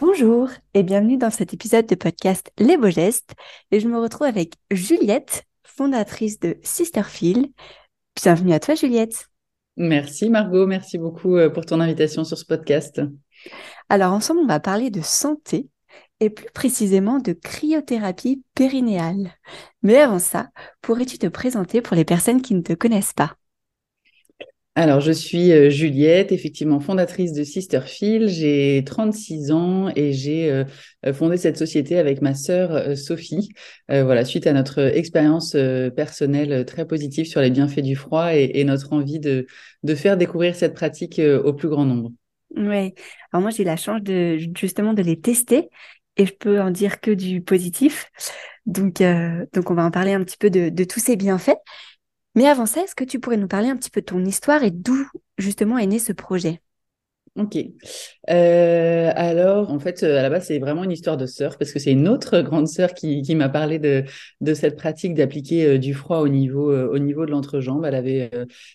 Bonjour et bienvenue dans cet épisode de podcast Les Beaux Gestes. Et je me retrouve avec Juliette, fondatrice de Sisterfield. Bienvenue à toi Juliette. Merci Margot, merci beaucoup euh, pour ton invitation sur ce podcast. Alors ensemble, on va parler de santé et plus précisément de cryothérapie périnéale. Mais avant ça, pourrais-tu te présenter pour les personnes qui ne te connaissent pas? Alors, je suis euh, Juliette, effectivement fondatrice de Sisterfield. J'ai 36 ans et j'ai euh, euh, fondé cette société avec ma sœur Sophie. voilà, suite à notre expérience personnelle très positive sur les bienfaits du froid et, notre envie de, de, faire découvrir cette pratique au plus grand nombre. Oui, alors moi j'ai la chance de justement de les tester et je peux en dire que du positif. Donc, donc on va en parler un petit peu de tous ces bienfaits. Mais avant ça, est-ce que tu pourrais nous parler un petit peu de ton histoire et d'où justement est né ce projet? Ok. Euh, alors, en fait, euh, à la base, c'est vraiment une histoire de sœur parce que c'est une autre grande sœur qui, qui m'a parlé de, de cette pratique d'appliquer euh, du froid au niveau, au niveau de l'entrejambe. Elle avait,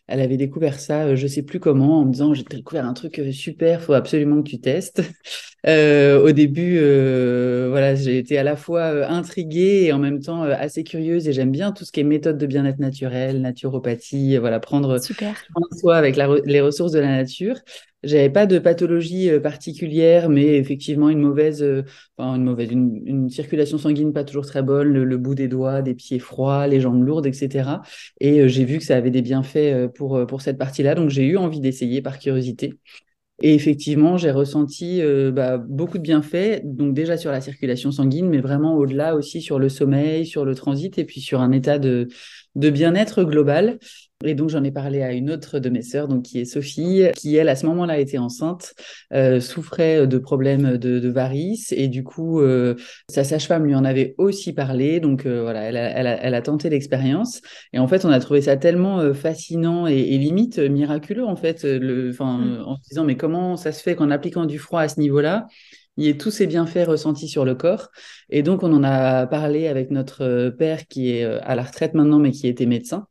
elle avait découvert ça, je sais plus comment, en me disant, j'ai découvert un truc super, faut absolument que tu testes. au début, voilà, j'ai été à la fois intriguée et en même temps assez curieuse et j'aime bien tout ce qui est méthode de bien-être naturel, naturopathie, voilà, prendre Super. soin avec les ressources de la nature. J'avais pas de pathologie euh, particulière, mais effectivement une mauvaise, euh, une mauvaise, une, circulation sanguine pas toujours très bonne, le, bout des doigts, des pieds froids, les jambes lourdes, etc. Et euh, j'ai vu que ça avait des bienfaits pour pour cette partie-là, donc j'ai eu envie d'essayer par curiosité. Et effectivement, j'ai ressenti bah, beaucoup de bienfaits, donc déjà sur la circulation sanguine, mais vraiment au-delà aussi sur le sommeil, sur le transit et puis sur un état de, de bien-être global. Et donc j'en ai parlé à une autre de mes sœurs, donc qui est Sophie, qui elle à ce moment-là était enceinte, euh, souffrait de problèmes de, varices et du coup euh, sa sage-femme lui en avait aussi parlé. Donc euh, voilà, elle a, elle, a, tenté l'expérience et en fait on a trouvé ça tellement fascinant et, limite miraculeux en fait, le, mmh. en se disant mais comment ça se fait qu'en appliquant du froid à ce niveau-là il y ait tous ces bienfaits ressentis sur le corps? Et donc, on en a parlé avec notre père qui est à la retraite maintenant, mais qui était médecin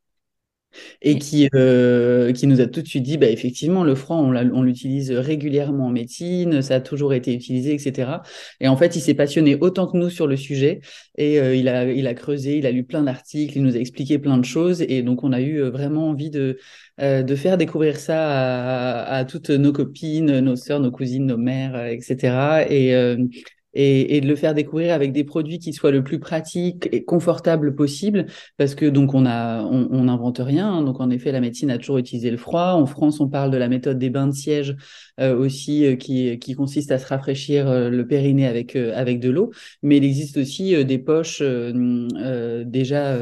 et qui, euh, qui nous a tout de suite dit, bah, effectivement, le froid, on l'utilise régulièrement en médecine, ça a toujours été utilisé, etc. Et en fait, il s'est passionné autant que nous sur le sujet et euh, il, a, il a creusé, il a lu plein d'articles, il nous a expliqué plein de choses et donc on a eu euh, vraiment envie de, de faire découvrir ça à, à, toutes nos copines, nos sœurs, nos cousines, nos mères, etc. Et, et, et, de le faire découvrir avec des produits qui soient le plus pratiques et confortables possible parce que donc on a on n'invente rien hein. donc en effet la médecine a toujours utilisé le froid. En France on parle de la méthode des bains de siège euh, aussi euh, qui qui consiste à se rafraîchir euh, le périnée avec avec de l'eau. Mais il existe aussi des poches déjà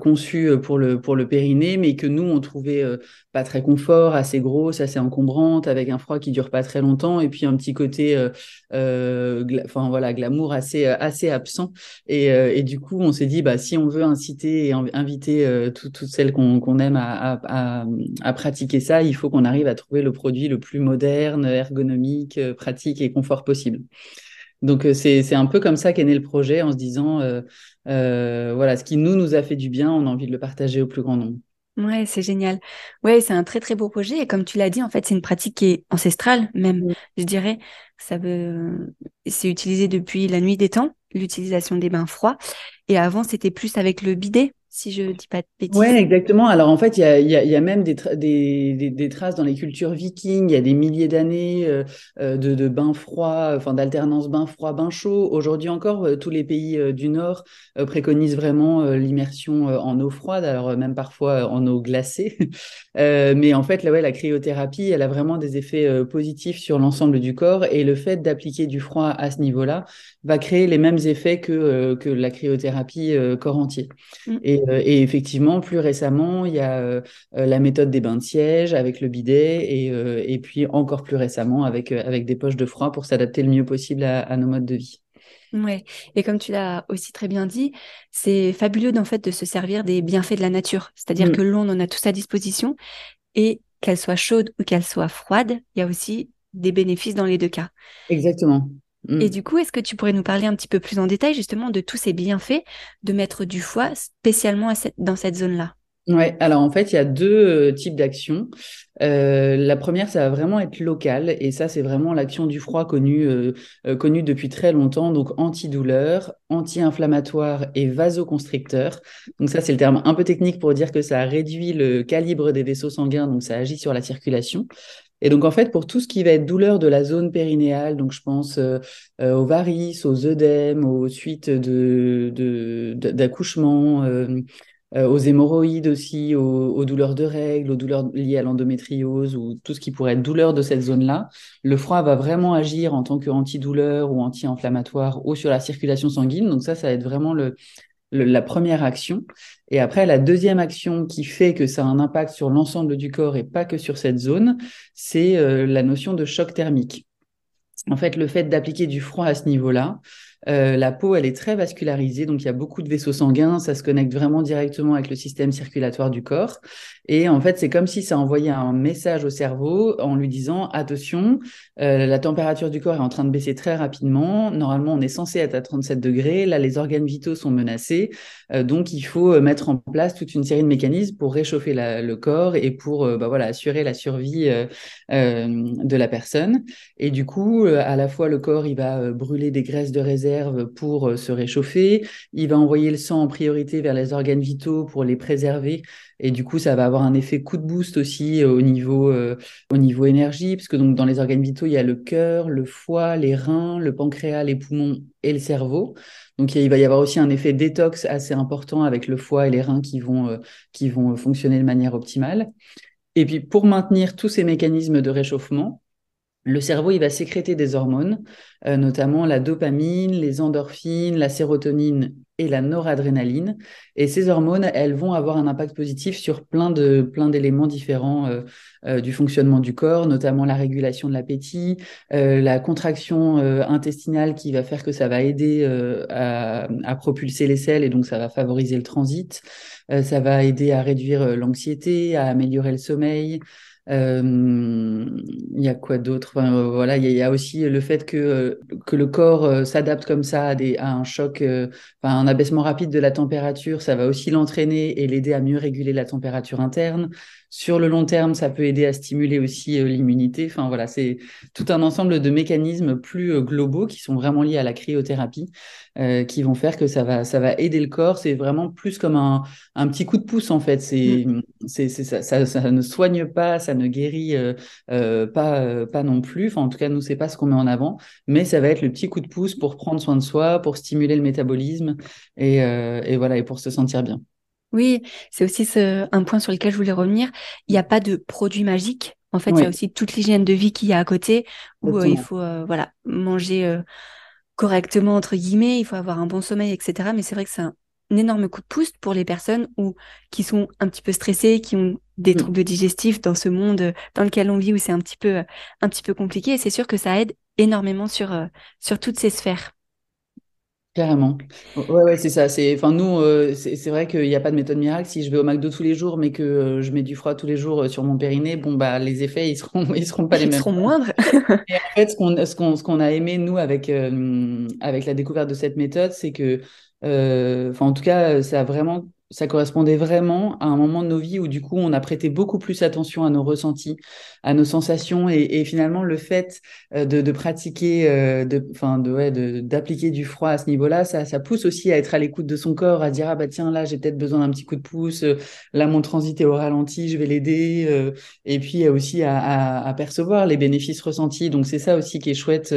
conçues pour le pour le périnée mais que nous on trouvait pas très confort assez grosse assez encombrante avec un froid qui dure pas très longtemps. Et puis un petit côté enfin voilà, glamour assez euh, assez absent. Et, euh, et du coup, on s'est dit, bah si on veut inciter et inviter euh, toutes celles qu'on aime à, à, à, pratiquer ça, il faut qu'on arrive à trouver le produit le plus moderne, ergonomique, pratique et confort possible. Donc c'est un peu comme ça qu'est né le projet en se disant voilà ce qui nous nous a fait du bien, on a envie de le partager au plus grand nombre. Ouais, c'est génial. Ouais, c'est un très très beau projet et comme tu l'as dit, en fait, c'est une pratique qui est ancestrale même. Je dirais, ça veut, c'est utilisé depuis la nuit des temps, l'utilisation des bains froids. Et avant, c'était plus avec le bidet si je dis pas de bêtises. Oui, exactement. Alors en fait, il y a, y, a, y a, même des, des, des, traces dans les cultures vikings, il y a des milliers d'années euh, euh, de, de, bains froids, enfin d'alternance bain froid, bain chaud. Aujourd'hui encore, euh, tous les pays du Nord préconisent vraiment l'immersion en eau froide, alors même parfois en eau glacée. mais en fait, là, ouais, la cryothérapie, elle a vraiment des effets positifs sur l'ensemble du corps et le fait d'appliquer du froid à ce niveau-là va créer les mêmes effets que, que la cryothérapie corps entier. Mm. Et Et, effectivement, plus récemment, il y a la méthode des bains de siège avec le bidet et, et puis encore plus récemment avec, avec des poches de froid pour s'adapter le mieux possible à, nos modes de vie. Ouais, et comme tu l'as aussi très bien dit, c'est fabuleux en fait de se servir des bienfaits de la nature. C'est-à-dire mm. que l'eau, on en a tous à disposition et qu'elle soit chaude ou qu'elle soit froide, il y a aussi des bénéfices dans les deux cas. Exactement. Mm. Et du coup, est-ce que tu pourrais nous parler un petit peu plus en détail justement de tous ces bienfaits de mettre du foie spécialement dans cette zone-là? Ouais, alors en fait, il y a deux euh, types d'actions. Euh, la première, ça va vraiment être local, et ça, c'est vraiment l'action du froid connue, euh, connue depuis très longtemps, donc antidouleur, anti-inflammatoire et vasoconstricteur. Donc ça, c'est le terme un peu technique pour dire que ça réduit le calibre des vaisseaux sanguins, donc ça agit sur la circulation. Et donc, en fait, pour tout ce qui va être douleur de la zone périnéale, donc je pense aux varices, aux œdèmes, aux suites d'accouchement, de, euh, aux hémorroïdes aussi, aux, douleurs de règles, aux douleurs liées à l'endométriose ou tout ce qui pourrait être douleur de cette zone-là. Le froid va vraiment agir en tant qu'antidouleur ou anti-inflammatoire ou sur la circulation sanguine. Donc ça, ça va être vraiment le, la première action. Et après, la deuxième action qui fait que ça a un impact sur l'ensemble du corps et pas que sur cette zone, c'est euh, la notion de choc thermique. En fait, le fait d'appliquer du froid à ce niveau-là, euh, la peau, elle est très vascularisée, donc il y a beaucoup de vaisseaux sanguins, ça se connecte vraiment directement avec le système circulatoire du corps. Et en fait, c'est comme si ça envoyait un message au cerveau en lui disant attention, euh, la température du corps est en train de baisser très rapidement. Normalement, on est censé être à 37 degrés. Là, les organes vitaux sont menacés. Euh, donc, il faut mettre en place toute une série de mécanismes pour réchauffer le corps et pour bah, voilà, assurer la survie de la personne. Et du coup, à la fois, le corps, il va brûler des graisses de réserve pour euh, se réchauffer. Il va envoyer le sang en priorité vers les organes vitaux pour les préserver. Et du coup, ça va avoir un effet coup de boost aussi euh, au niveau, euh, au niveau énergie, parce que donc dans les organes vitaux, il y a le cœur, le foie, les reins, le pancréas, les poumons et le cerveau. Donc il va y avoir aussi un effet détox assez important avec le foie et les reins qui vont, qui vont fonctionner de manière optimale. Et puis pour maintenir tous ces mécanismes de réchauffement, le cerveau, il va sécréter des hormones, euh, notamment la dopamine, les endorphines, la sérotonine et la noradrénaline. Et ces hormones, elles vont avoir un impact positif sur plein de plein d'éléments différents euh, euh, du fonctionnement du corps, notamment la régulation de l'appétit, la contraction intestinale qui va faire que ça va aider à, à, propulser les selles et donc ça va favoriser le transit. ça va aider à réduire l'anxiété, à améliorer le sommeil. Euh, il y a quoi d'autre? Enfin, euh, Voilà, il y, a aussi le fait que, euh, que le corps s'adapte comme ça à, à un choc, enfin, un abaissement rapide de la température, ça va aussi l'entraîner et l'aider à mieux réguler la température interne. Sur le long terme, ça peut aider à stimuler aussi euh, l'immunité. Enfin voilà, c'est tout un ensemble de mécanismes plus euh, globaux qui sont vraiment liés à la cryothérapie, euh, qui vont faire que ça va, ça va aider le corps. C'est vraiment plus comme un, un, petit coup de pouce en fait. C'est, mm. c'est, ça, ça, ça, ne soigne pas, ça ne guérit pas, pas non plus. Enfin en tout cas, nous c'est pas ce qu'on met en avant, mais ça va être le petit coup de pouce pour prendre soin de soi, pour stimuler le métabolisme et, et voilà et pour se sentir bien. Oui, c'est aussi un point sur lequel je voulais revenir. Il n'y a pas de produit magique. En fait, il y a aussi toute l'hygiène de vie qu'il y a à côté, où euh, il faut euh, voilà manger euh, correctement entre guillemets, il faut avoir un bon sommeil, etc. Mais c'est vrai que c'est un, énorme coup de pouce pour les personnes où, qui sont un petit peu stressées, qui ont des mmh. troubles digestifs dans ce monde dans lequel on vit où c'est un petit peu un petit peu compliqué. Et c'est sûr que ça aide énormément sur sur toutes ces sphères. Carrément. Ouais, ouais, c'est ça. C'est, enfin, nous, euh, c'est vrai qu'il n'y a pas de méthode miracle. Si je vais au McDo tous les jours, mais que euh, je mets du froid tous les jours euh, sur mon périnée, bon, bah, les effets, ils seront, ils seront pas les mêmes. Ils seront moindres. Et en fait, ce qu'on, ce qu'on, ce qu'on a aimé, nous, avec, avec la découverte de cette méthode, c'est que, enfin, en tout cas, ça a vraiment ça correspondait vraiment à un moment de nos vies où du coup on a prêté beaucoup plus attention à nos ressentis, à nos sensations et, finalement le fait euh, de, pratiquer, euh, enfin de, d'appliquer du froid à ce niveau-là, ça, pousse aussi à être à l'écoute de son corps, à dire ah bah tiens là j'ai peut-être besoin d'un petit coup de pouce, euh, là mon transit est au ralenti, je vais l'aider et puis aussi à, percevoir les bénéfices ressentis. Donc c'est ça aussi qui est chouette,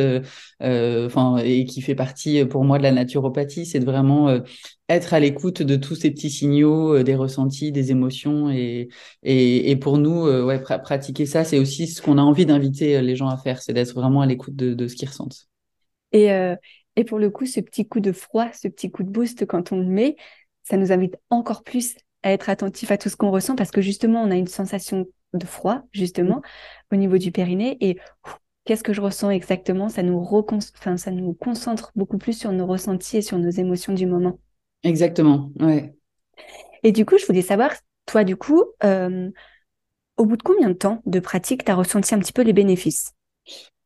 enfin et qui fait partie pour moi de la naturopathie, c'est de vraiment être à l'écoute de tous ces petits signaux, des ressentis, des émotions. Et, et, pour nous, ouais, pratiquer ça, c'est aussi ce qu'on a envie d'inviter euh, les gens à faire, c'est d'être vraiment à l'écoute de, de, ce qu'ils ressentent. Et, et pour le coup, ce petit coup de froid, ce petit coup de boost, quand on le met, ça nous invite encore plus à être attentif à tout ce qu'on ressent parce que justement, on a une sensation de froid, justement, au niveau du périnée. Et qu'est-ce que je ressens exactement? Ça nous, enfin, ça nous concentre beaucoup plus sur nos ressentis et sur nos émotions du moment. Exactement, ouais. Et du coup, je voulais savoir, toi, du coup, euh, au bout de combien de temps de pratique tu as ressenti un petit peu les bénéfices?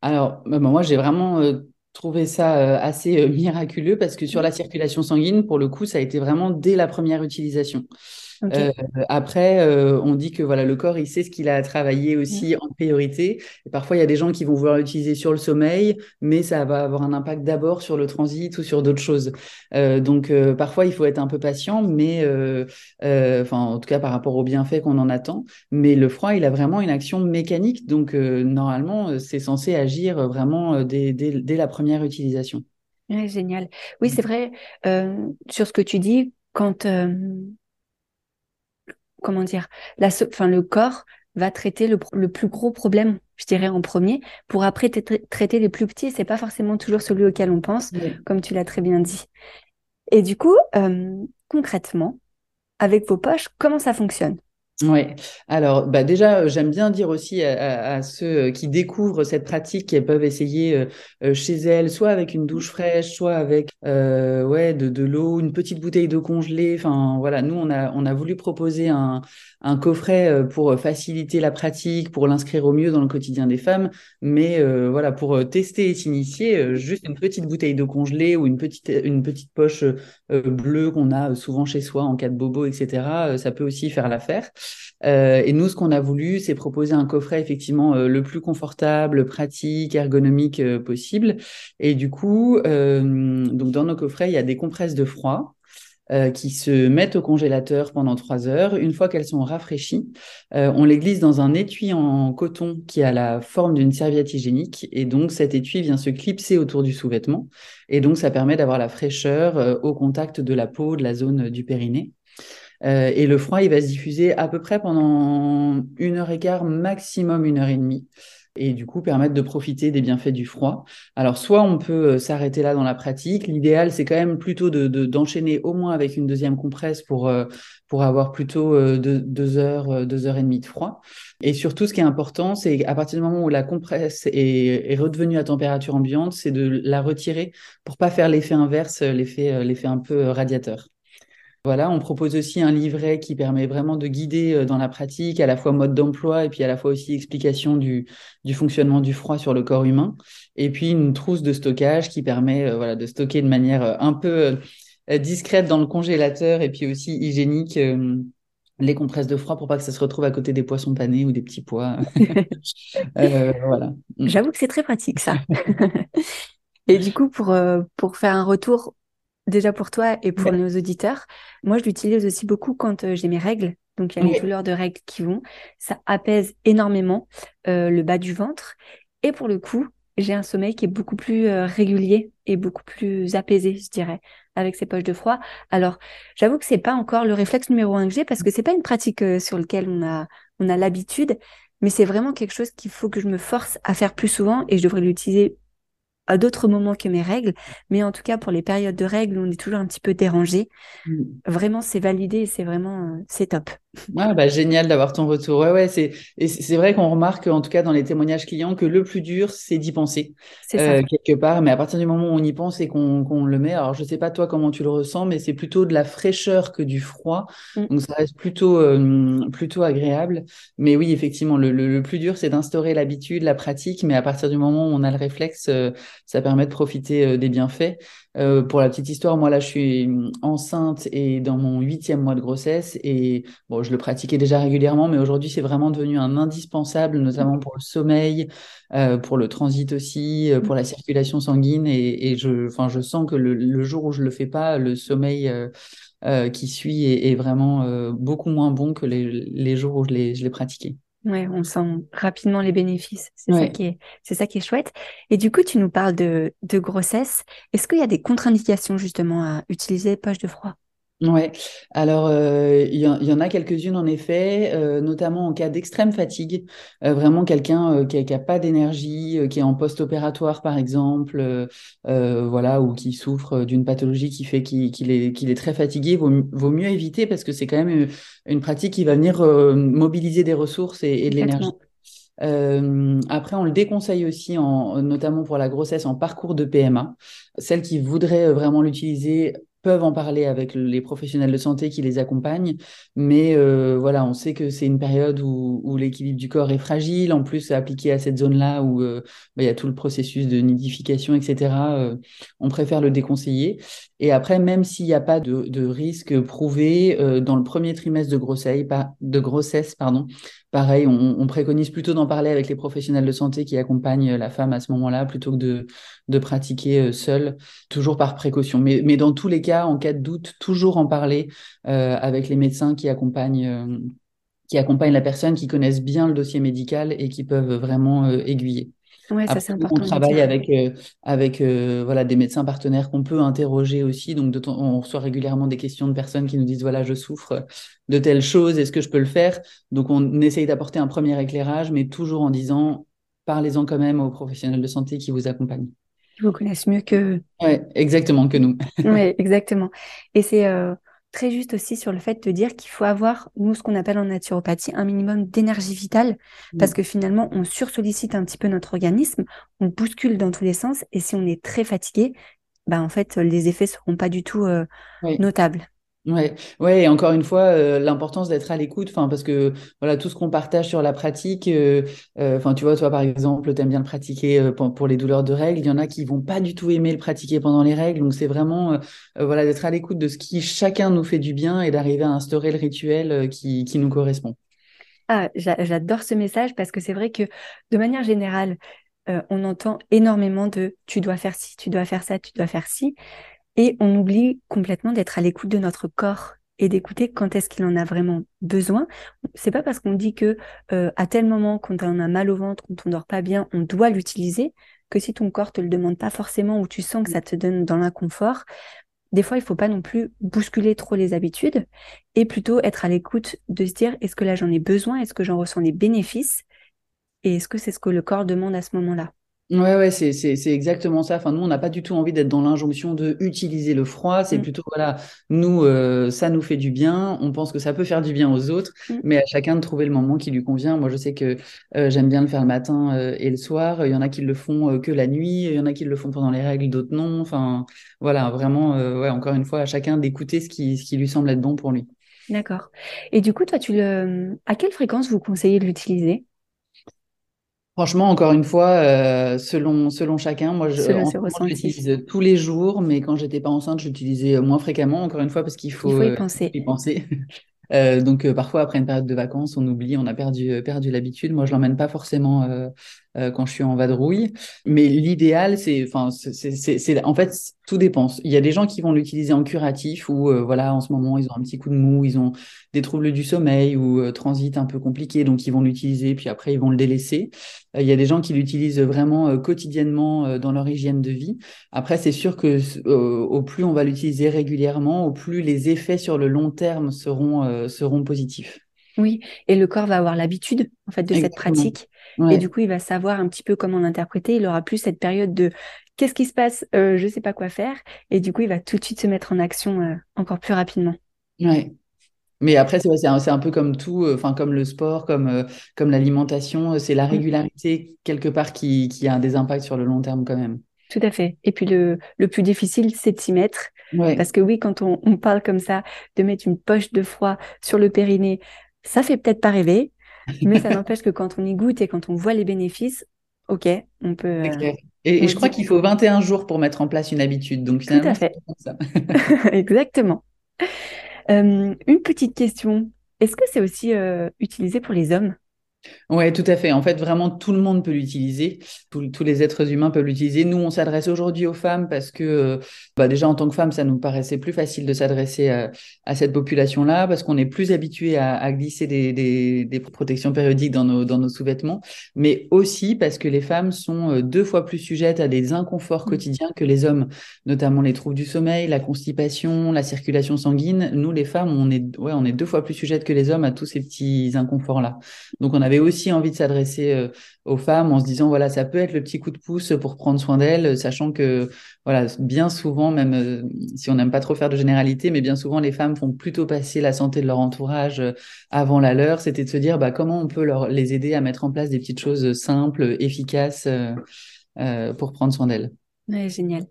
Alors, bah, moi, j'ai vraiment euh, trouvé ça euh, assez miraculeux parce que sur la circulation sanguine, pour le coup, ça a été vraiment dès la première utilisation. Euh, après, euh, on dit que voilà, le corps, il sait ce qu'il a à travailler aussi en priorité. Et parfois, il y a des gens qui vont vouloir l'utiliser sur le sommeil, mais ça va avoir un impact d'abord sur le transit ou sur d'autres choses. Euh, donc, parfois, il faut être un peu patient, mais enfin, en tout cas, par rapport aux bienfaits qu'on en attend. Mais le froid, il a vraiment une action mécanique. Donc, normalement, c'est censé agir vraiment dès, dès, dès, la première utilisation. génial. Oui, c'est vrai. sur ce que tu dis, quand comment dire, la, enfin, le corps va traiter le, plus gros problème, je dirais, en premier, pour après traiter les plus petits. C'est pas forcément toujours celui auquel on pense, comme tu l'as très bien dit. Et du coup, euh, concrètement, avec vos poches, comment ça fonctionne? Oui, alors bah déjà, j'aime bien dire aussi à, ceux euh, qui découvrent cette pratique qu'ils peuvent essayer euh, euh, chez elles, soit avec une douche fraîche, soit avec ouais, de, de l'eau, une petite bouteille d'eau congelée. Enfin voilà, nous, on a, on a voulu proposer un, un coffret pour faciliter la pratique, pour l'inscrire au mieux dans le quotidien des femmes. Mais voilà, pour tester et s'initier, juste une petite bouteille d'eau congelée ou une petite, une petite poche bleue qu'on a souvent chez soi en cas de bobo, etc., ça peut aussi faire l'affaire. Euh, et nous, ce qu'on a voulu, c'est proposer un coffret effectivement euh, le plus confortable, pratique, ergonomique euh, possible. Et du coup, donc dans nos coffrets, il y a des compresses de froid. qui se mettent au congélateur pendant trois heures. Une fois qu'elles sont rafraîchies, on les glisse dans un étui en coton qui a la forme d'une serviette hygiénique. Et donc, cet étui vient se clipser autour du sous-vêtement. Et donc, ça permet d'avoir la fraîcheur au contact de la peau, de la zone du périnée. Euh, et le froid, il va se diffuser à peu près pendant une heure et quart, maximum une heure et demie et du coup permettre de profiter des bienfaits du froid. Alors soit on peut euh, s'arrêter là dans la pratique, l'idéal c'est quand même plutôt de, d'enchaîner au moins avec une deuxième compresse pour, euh, pour avoir plutôt deux, heures, deux heures et demie de froid. Et surtout ce qui est important, c'est à partir du moment où la compresse est, est redevenue à température ambiante, c'est de la retirer pour pas faire l'effet inverse, l'effet, l'effet un peu radiateur. Voilà, on propose aussi un livret qui permet vraiment de guider euh, dans la pratique, à la fois mode d'emploi et puis à la fois aussi explication du, fonctionnement du froid sur le corps humain. Et puis une trousse de stockage qui permet euh, voilà, de stocker de manière euh, un peu discrète dans le congélateur et puis aussi hygiénique les compresses de froid pour pas que ça se retrouve à côté des poissons panés ou des petits pois. voilà. Mm. J'avoue que c'est très pratique ça. et du coup, pour, pour faire un retour déjà pour toi et pour nos auditeurs. Moi, je l'utilise aussi beaucoup quand euh, j'ai mes règles. Donc, il y a les douleurs de règles qui vont. Ça apaise énormément euh, le bas du ventre. Et pour le coup, j'ai un sommeil qui est beaucoup plus euh, régulier et beaucoup plus apaisé, je dirais, avec ces poches de froid. Alors, j'avoue que c'est pas encore le réflexe numéro un que j'ai parce que c'est pas une pratique sur laquelle on a, on a l'habitude, mais c'est vraiment quelque chose qu'il faut que je me force à faire plus souvent et je devrais l'utiliser à d'autres moments que mes règles, mais en tout cas pour les périodes de règles, on est toujours un petit peu dérangé. Mm. Vraiment, c'est validé, c'est vraiment, euh, c'est top. Ouais, bah, génial d'avoir ton retour. Ouais, ouais, c'est, c'est vrai qu'on remarque, en tout cas dans les témoignages clients, que le plus dur, c'est d'y penser. Euh, quelque part, mais à partir du moment où on y pense et qu'on le met, alors je sais pas toi comment tu le ressens, mais c'est plutôt de la fraîcheur que du froid. Mm. Donc ça reste plutôt, euh, plutôt agréable. Mais oui, effectivement, le, le, plus dur, c'est d'instaurer l'habitude, la pratique, mais à partir du moment où on a le réflexe, euh, ça permet de profiter des bienfaits. Euh, pour la petite histoire, moi là, je suis hum, enceinte et dans mon huitième mois de grossesse et bon, je le pratiquais déjà régulièrement, mais aujourd'hui, c'est vraiment devenu un indispensable, notamment pour le sommeil, euh, pour le transit aussi, euh, pour la circulation sanguine et, je, enfin, je sens que le, jour où je le fais pas, le sommeil qui suit est, vraiment beaucoup moins bon que les, jours où je l'ai pratiqué. Ouais, on sent rapidement les bénéfices. C'est ça qui est, c'est ça qui est chouette. Et du coup, tu nous parles de, de grossesse. Est-ce qu'il y a des contre-indications justement à utiliser poche de froid? Ouais, alors euh, il y, en- il y en a quelques-unes en effet, euh, notamment en cas d'extrême fatigue, Euh, vraiment quelqu'un euh, qui a, pas d'énergie, euh, qui est en post-opératoire par exemple, euh, euh, voilà, ou qui souffre d'une pathologie qui fait qu'il est, est très fatigué, vaut, mieux éviter parce que c'est quand même une, une pratique qui va venir euh, mobiliser des ressources et, et de l'énergie. Euh, après, on le déconseille aussi, en, notamment pour la grossesse en parcours de PMA. Celles qui voudraient euh, vraiment l'utiliser peuvent en parler avec les professionnels de santé qui les accompagnent. Mais euh, voilà, on sait que c'est une période où, l'équilibre du corps est fragile. En plus, appliqué à cette zone-là où euh, bah, il y a tout le processus de nidification, etc., euh, on préfère le déconseiller. Et après, même s'il n'y a pas de, risque prouvé dans le premier trimestre de grossesse, de grossesse pardon, pareil, on, on préconise plutôt d'en parler avec les professionnels de santé qui accompagnent la femme à ce moment-là plutôt que de, de pratiquer euh, seule, toujours par précaution. Mais, mais dans tous les cas, en cas de doute, toujours en parler euh, avec les médecins qui accompagnent, euh, qui accompagnent la personne, qui connaissent bien le dossier médical et qui peuvent vraiment aiguiller. Ouais, ça c'est Après, nous, on travaille avec, euh, avec euh, voilà, des médecins partenaires qu'on peut interroger aussi. Donc, de on reçoit régulièrement des questions de personnes qui nous disent, voilà, je souffre de telle chose, est-ce que je peux le faire? Donc, on essaye d'apporter un premier éclairage, mais toujours en disant, parlez-en quand même aux professionnels de santé qui vous accompagnent. Ils vous connaissent mieux que... Ouais, exactement, que nous. Oui, exactement. Et c'est euh, très juste aussi sur le fait de dire qu'il faut avoir, nous, ce qu'on appelle en naturopathie, un minimum d'énergie vitale, parce que finalement, on sursollicite un petit peu notre organisme, on bouscule dans tous les sens, et si on est très fatigué, bah, en fait, les effets seront pas du tout euh, Oui. notables. Ouais, ouais, et encore une fois, euh, l'importance d'être à l'écoute, parce que voilà, tout ce qu'on partage sur la pratique, euh, euh, enfin, tu vois, toi par exemple, tu aimes bien le pratiquer pour, les douleurs de règles, il y en a qui vont pas du tout aimer le pratiquer pendant les règles, donc c'est vraiment, voilà, d'être à l'écoute de ce qui chacun nous fait du bien et d'arriver à instaurer le rituel qui, qui nous correspond. Ah, j'a- j'adore ce message parce que c'est vrai que de manière générale, on entend énormément de tu dois faire ci, tu dois faire ça, tu dois faire ci. Et on oublie complètement d'être à l'écoute de notre corps et d'écouter quand est-ce qu'il en a vraiment besoin. C'est pas parce qu'on dit que euh, à tel moment, quand on a mal au ventre, quand on dort pas bien, on doit l'utiliser, que si ton corps te le demande pas forcément ou tu sens que ça te donne dans l'inconfort, des fois il faut pas non plus bousculer trop les habitudes et plutôt être à l'écoute de se dire est-ce que là j'en ai besoin, est-ce que j'en ressens les bénéfices? Et est-ce que c'est ce que le corps demande à ce moment-là? Ouais, ouais, c'est, c'est, c'est exactement ça. Enfin, nous, on n'a pas du tout envie d'être dans l'injonction de utiliser le froid. C'est Mm, plutôt, voilà, nous, euh, ça nous fait du bien. On pense que ça peut faire du bien aux autres, mm. mais à chacun de trouver le moment qui lui convient. Moi, je sais que euh, j'aime bien le faire le matin euh, et le soir. Il y en a qui le font euh, que la nuit. Il y en a qui le font pendant les règles, d'autres non. Enfin, voilà, vraiment, euh, ouais, encore une fois, à chacun d'écouter ce qui, ce qui lui semble être bon pour lui. D'accord. Et du coup, toi, tu le... à quelle fréquence vous conseillez de l'utiliser? Franchement, encore une fois, euh, selon, selon chacun, moi, je, l'utilise tous les jours, mais quand j'étais pas enceinte, je l'utilisais moins fréquemment, encore une fois, parce qu'il Il faut, faut y euh, penser. y penser. Euh, donc euh, parfois après une période de vacances, on oublie, on a perdu, euh, perdu l'habitude. Moi, je l'emmène pas forcément euh, euh, quand je suis en vadrouille, mais l'idéal, c'est, enfin, c'est, en fait, tout dépend. Il y a des gens qui vont l'utiliser en curatif ou euh, voilà, en ce moment, ils ont un petit coup de mou, ils ont des troubles du sommeil ou euh, transit un peu compliqué, donc ils vont l'utiliser, puis après ils vont le délaisser. Il y a des gens qui l'utilisent vraiment quotidiennement dans leur hygiène de vie. Après, c'est sûr que au plus on va l'utiliser régulièrement, au plus les effets sur le long terme seront, seront positifs. Oui, et le corps va avoir l'habitude en fait de cette Exactement. Et du coup il va savoir un petit peu comment l'interpréter. Il aura plus cette période de qu'est-ce qui se passe, euh, je sais pas quoi faire et du coup il va tout de suite se mettre en action euh, encore plus rapidement. ouais. Mais après, c'est un, peu comme tout, euh, comme le sport, comme, comme l'alimentation, c'est la Mm, régularité quelque part qui, qui a des impacts sur le long terme quand même. tout à fait. Et puis le, le plus difficile c'est de s'y mettre Ouais, parce que oui quand on, on parle comme ça de mettre une poche de froid sur le périnée, ça fait peut-être pas rêver, mais ça n'empêche que quand on y goûte et quand on voit les bénéfices, ok, on peut, euh. Et, je crois qu'il faut 21 jours pour mettre en place une habitude. Donc tout à fait, ça. exactement. Euh, une petite question. Est-ce que c'est aussi euh, utilisé pour les hommes? Oui, tout à fait. En fait, vraiment, tout le monde peut l'utiliser. Tous, les êtres humains peuvent l'utiliser. Nous, on s'adresse aujourd'hui aux femmes parce que, euh, bah, déjà, en tant que femme, ça nous paraissait plus facile de s'adresser à, cette population-là parce qu'on est plus habitué à, glisser des, protections périodiques dans nos, dans nos sous-vêtements, mais aussi parce que les femmes sont euh, deux fois plus sujettes à des inconforts mmh. quotidiens que les hommes, notamment les troubles du sommeil, la constipation, la circulation sanguine. Nous, les femmes, on est, ouais, on est deux fois plus sujettes que les hommes à tous ces petits inconforts-là. Donc, on a avait aussi envie de s'adresser euh, aux femmes en se disant voilà ça peut être le petit coup de pouce pour prendre soin d'elles, sachant que voilà bien souvent même euh, si on n'aime pas trop faire de généralité, mais bien souvent les femmes font plutôt passer la santé de leur entourage euh, avant la leur. C'était de se dire bah comment on peut leur les aider à mettre en place des petites choses simples, efficaces pour prendre soin d'elles. Génial.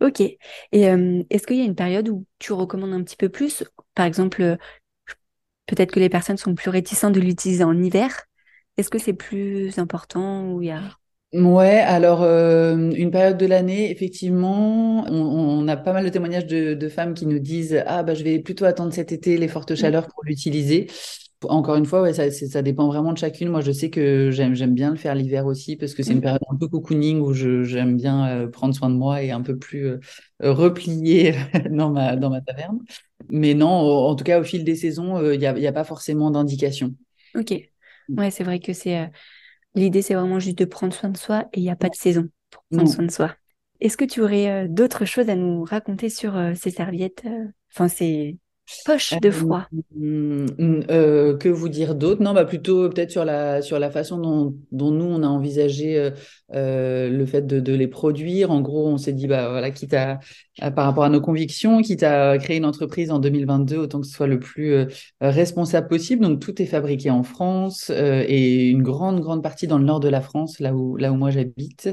Ok. Et est-ce qu'il y a une période où tu recommandes un petit peu plus? Par exemple, peut-être que les personnes sont plus réticentes de l'utiliser en hiver. Est-ce que c'est plus important ou il y a... Ouais, alors euh, une période de l'année, effectivement, on, a pas mal de témoignages de, femmes qui nous disent ah bah je vais plutôt attendre cet été les fortes mmh. chaleurs pour l'utiliser. Encore une fois, ouais, ça, ça, dépend vraiment de chacune. Moi, je sais que j'aime bien le faire l'hiver aussi parce que c'est une mmh. période un peu cocooning où j'aime bien euh, prendre soin de moi et un peu plus euh, replié dans ma dans ma taverne. Mais non, en tout cas, au fil des saisons, il n'y a, y a pas forcément d'indication. Ok. Ouais, c'est vrai que c'est euh, l'idée, c'est vraiment juste de prendre soin de soi et il n'y a pas de saison pour prendre soin de soi. Est-ce que tu aurais euh, d'autres choses à nous raconter sur euh, ces serviettes, enfin ces poches de froid? mm, mm, Que vous dire d'autre? Non, bah plutôt peut-être sur la sur la façon dont, dont nous on a envisagé le fait de, de, les produire. En gros, on s'est dit bah voilà, quitte à par rapport à nos convictions, quitte à créer une entreprise en 2022, autant que ce soit le plus euh, responsable possible. Donc tout est fabriqué en France euh, et une grande grande partie dans le nord de la France, là où là où moi j'habite,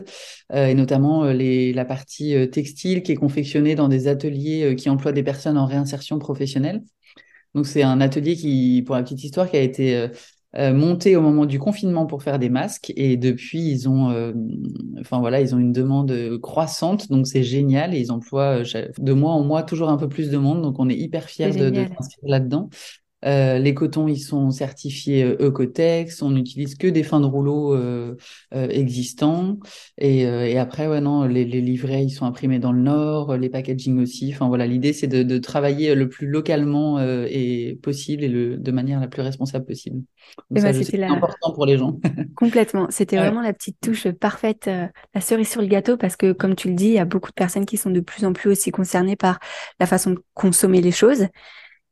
et notamment les, la partie textile qui est confectionnée dans des ateliers qui emploient des personnes en réinsertion professionnelle. Donc c'est un atelier qui, pour la petite histoire, qui a été euh, monté au moment du confinement pour faire des masques. Et depuis ils ont euh, enfin voilà ils ont une demande croissante. Donc c'est génial. Et ils emploient euh, de mois en mois toujours un peu plus de monde. Donc on est hyper fiers de, de là-dedans euh, les cotons, ils sont certifiés euh, Ecotex. On n'utilise que des fins de rouleau euh, existants. Et, après, ouais, non, les, livrets, ils sont imprimés dans le Nord, les packaging aussi. Enfin voilà, l'idée, c'est de, travailler le plus localement et possible et le, de manière la plus responsable possible. Donc, bah, c'était important pour les gens. Complètement. C'était vraiment la petite touche parfaite, la cerise sur le gâteau, parce que comme tu le dis, il y a beaucoup de personnes qui sont de plus en plus aussi concernées par la façon de consommer les choses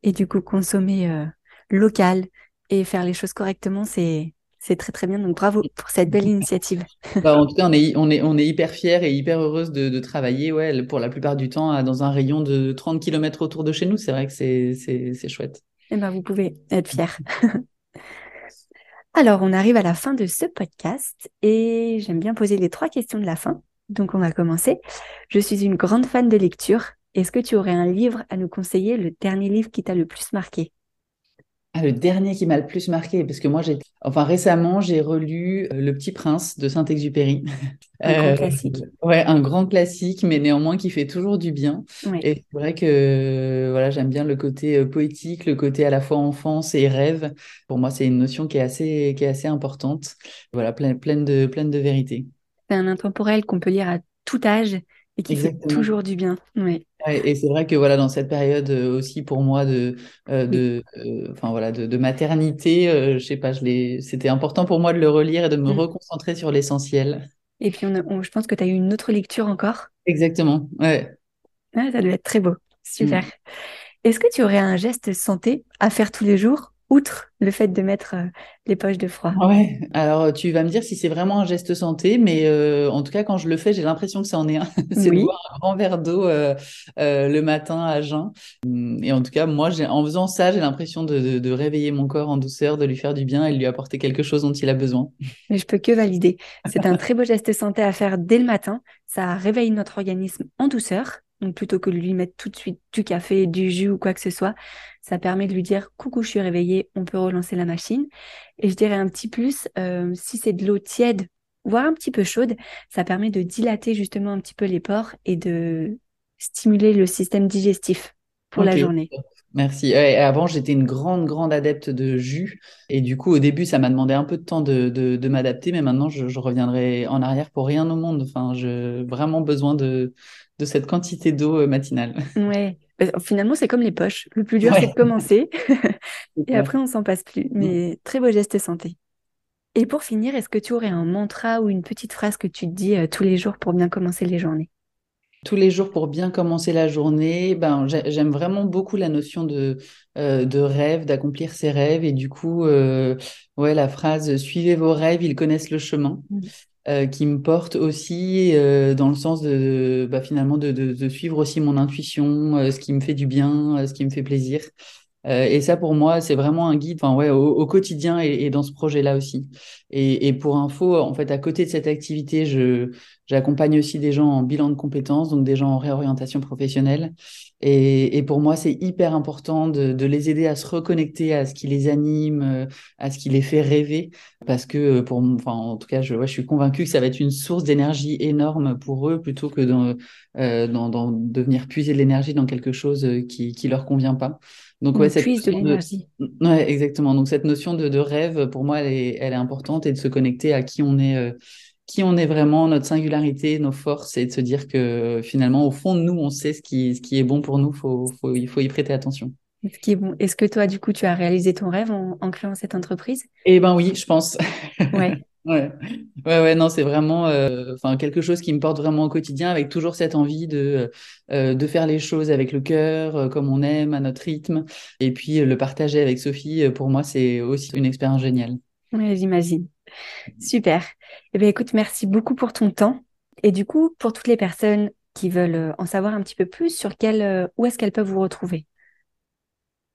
et du coup consommer euh, local et faire les choses correctement, c'est c'est très très bien. Donc bravo pour cette belle initiative. Bah, en tout cas, on est, on est, on est hyper fiers et hyper heureuse de, de, travailler ouais, pour la plupart du temps dans un rayon de 30 km autour de chez nous. C'est vrai que c'est chouette. Et eh ben, vous pouvez être fiers. Alors, on arrive à la fin de ce podcast et j'aime bien poser les trois questions de la fin. Donc, on va commencer. Je suis une grande fan de lecture est-ce que tu aurais un livre à nous conseiller, le dernier livre qui t'a le plus marqué? Ah, le dernier qui m'a le plus marqué, parce que moi, j'ai, enfin récemment, j'ai relu euh, Le Petit Prince de Saint-Exupéry. Un grand euh, classique. Ouais, un grand classique, mais néanmoins qui fait toujours du bien. Et c'est vrai que voilà, j'aime bien le côté euh, poétique, le côté à la fois enfance et rêve. Pour moi, c'est une notion qui est assez, qui est assez importante. Voilà, pleine, pleine de, pleine de vérité. C'est un intemporel qu'on peut lire à tout âge et qui fait toujours du bien. Oui. et c'est vrai que voilà, dans cette période euh, aussi pour moi de, euh, de, euh, enfin voilà, de, maternité, je sais pas, je c'était important pour moi de le relire et de me mm. reconcentrer sur l'essentiel. Et puis on, je pense que tu as eu une autre lecture encore. Exactement, ouais. Ah, ça doit être très beau, super. Mm. Est-ce que tu aurais un geste santé à faire tous les jours outre le fait de mettre euh, les poches de froid. Ouais, alors tu vas me dire si c'est vraiment un geste santé, mais euh, en tout cas, quand je le fais, j'ai l'impression que ça en est un. c'est de boire un grand verre d'eau euh, le matin à jeun. Et en tout cas, moi, en faisant ça, j'ai l'impression de, réveiller mon corps en douceur, de lui faire du bien et de lui apporter quelque chose dont il a besoin. Mais je peux que valider. C'est un très beau geste santé à faire dès le matin. Ça réveille notre organisme en douceur. Donc plutôt que de lui mettre tout de suite du café, du jus ou quoi que ce soit, ça permet de lui dire coucou, je suis réveillée, on peut relancer la machine. Et je dirais un petit plus, euh, si c'est de l'eau tiède, voire un petit peu chaude, ça permet de dilater justement un petit peu les pores et de stimuler le système digestif pour la journée. Merci. avant, j'étais une grande, grande adepte de jus. Et du coup, au début, ça m'a demandé un peu de temps de, de, m'adapter. Mais maintenant, je, reviendrai en arrière pour rien au monde. Enfin, j'ai vraiment besoin de, de cette quantité d'eau euh, matinale. Ouais. Euh, finalement, c'est comme les poches. Le plus dur, c'est de commencer. et après, on s'en passe plus. Mais très beau geste santé. Et pour finir, est-ce que tu aurais un mantra ou une petite phrase que tu te dis euh, tous les jours pour bien commencer les journées? Tous les jours pour bien commencer la journée, ben, j'aime vraiment beaucoup la notion de, euh, de rêve, d'accomplir ses rêves. Et du coup, euh, ouais, la phrase Suivez vos rêves, ils connaissent le chemin. Euh, qui me porte aussi dans le sens de bah, finalement de, de, suivre aussi mon intuition, ce qui me fait du bien, ce qui me fait plaisir. Euh, et ça, pour moi, c'est vraiment un guide enfin, ouais, au, quotidien et, dans ce projet-là aussi. Et, pour info, en fait, à côté de cette activité, je, j'accompagne aussi des gens en bilan de compétences, donc des gens en réorientation professionnelle. Et, pour moi, c'est hyper important de, de, les aider à se reconnecter à ce qui les anime, euh, à ce qui les fait rêver. Parce que, pour, enfin, en tout cas, je, ouais, je suis convaincue que ça va être une source d'énergie énorme pour eux plutôt que dans, euh, dans, dans de venir puiser de l'énergie dans quelque chose qui ne leur convient pas. Donc, ouais, cette de l'énergie. Ouais, exactement. Donc, cette notion de, de, rêve, pour moi, elle est, elle est importante et de se connecter à qui on est, euh, qui on est vraiment, notre singularité, nos forces et de se dire que finalement, au fond de nous, on sait ce qui, ce qui est bon pour nous. Faut, faut, il faut y prêter attention. Ce qui est bon. Est-ce que toi, du coup, tu as réalisé ton rêve en, en créant cette entreprise? Eh ben oui, je pense. Ouais. Ouais, ouais, ouais, non, c'est vraiment, euh, enfin, quelque chose qui me porte vraiment au quotidien, avec toujours cette envie de euh, de faire les choses avec le cœur, euh, comme on aime, à notre rythme, et puis le partager avec Sophie. Pour moi, c'est aussi une expérience géniale. Oui, j'imagine. Super. Eh bien, écoute, merci beaucoup pour ton temps. Et du coup, pour toutes les personnes qui veulent en savoir un petit peu plus sur quel, où est-ce qu'elles peuvent vous retrouver?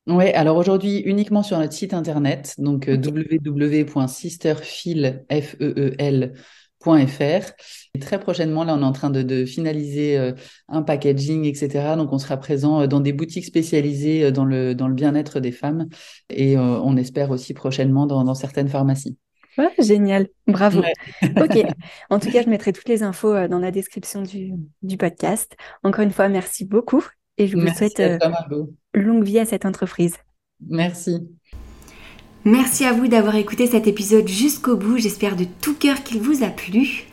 Oui, alors aujourd'hui uniquement sur notre site internet, donc euh, www.sisterfeel.fr. Et très prochainement, là, on est en train de, finaliser euh, un packaging, etc. Donc, on sera présent euh, dans des boutiques spécialisées dans le, dans le bien-être des femmes et on espère aussi prochainement dans, certaines pharmacies. génial, bravo. ok, en tout cas, je mettrai toutes les infos dans la description du, du podcast. Encore une fois, merci beaucoup et je vous souhaite euh, longue vie à cette entreprise. Merci. Merci à vous d'avoir écouté cet épisode jusqu'au bout. J'espère de tout cœur qu'il vous a plu.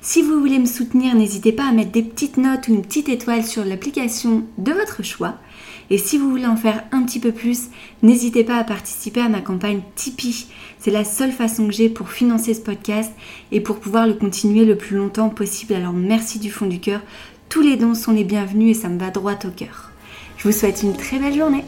Si vous voulez me soutenir, n'hésitez pas à mettre des petites notes ou une petite étoile sur l'application de votre choix. Et si vous voulez en faire un petit peu plus, n'hésitez pas à participer à ma campagne Tipeee. C'est la seule façon que j'ai pour financer ce podcast et pour pouvoir le continuer le plus longtemps possible. Alors merci du fond du cœur tous les dons sont les bienvenus et ça me va droit au cœur. Je vous souhaite une très belle journée.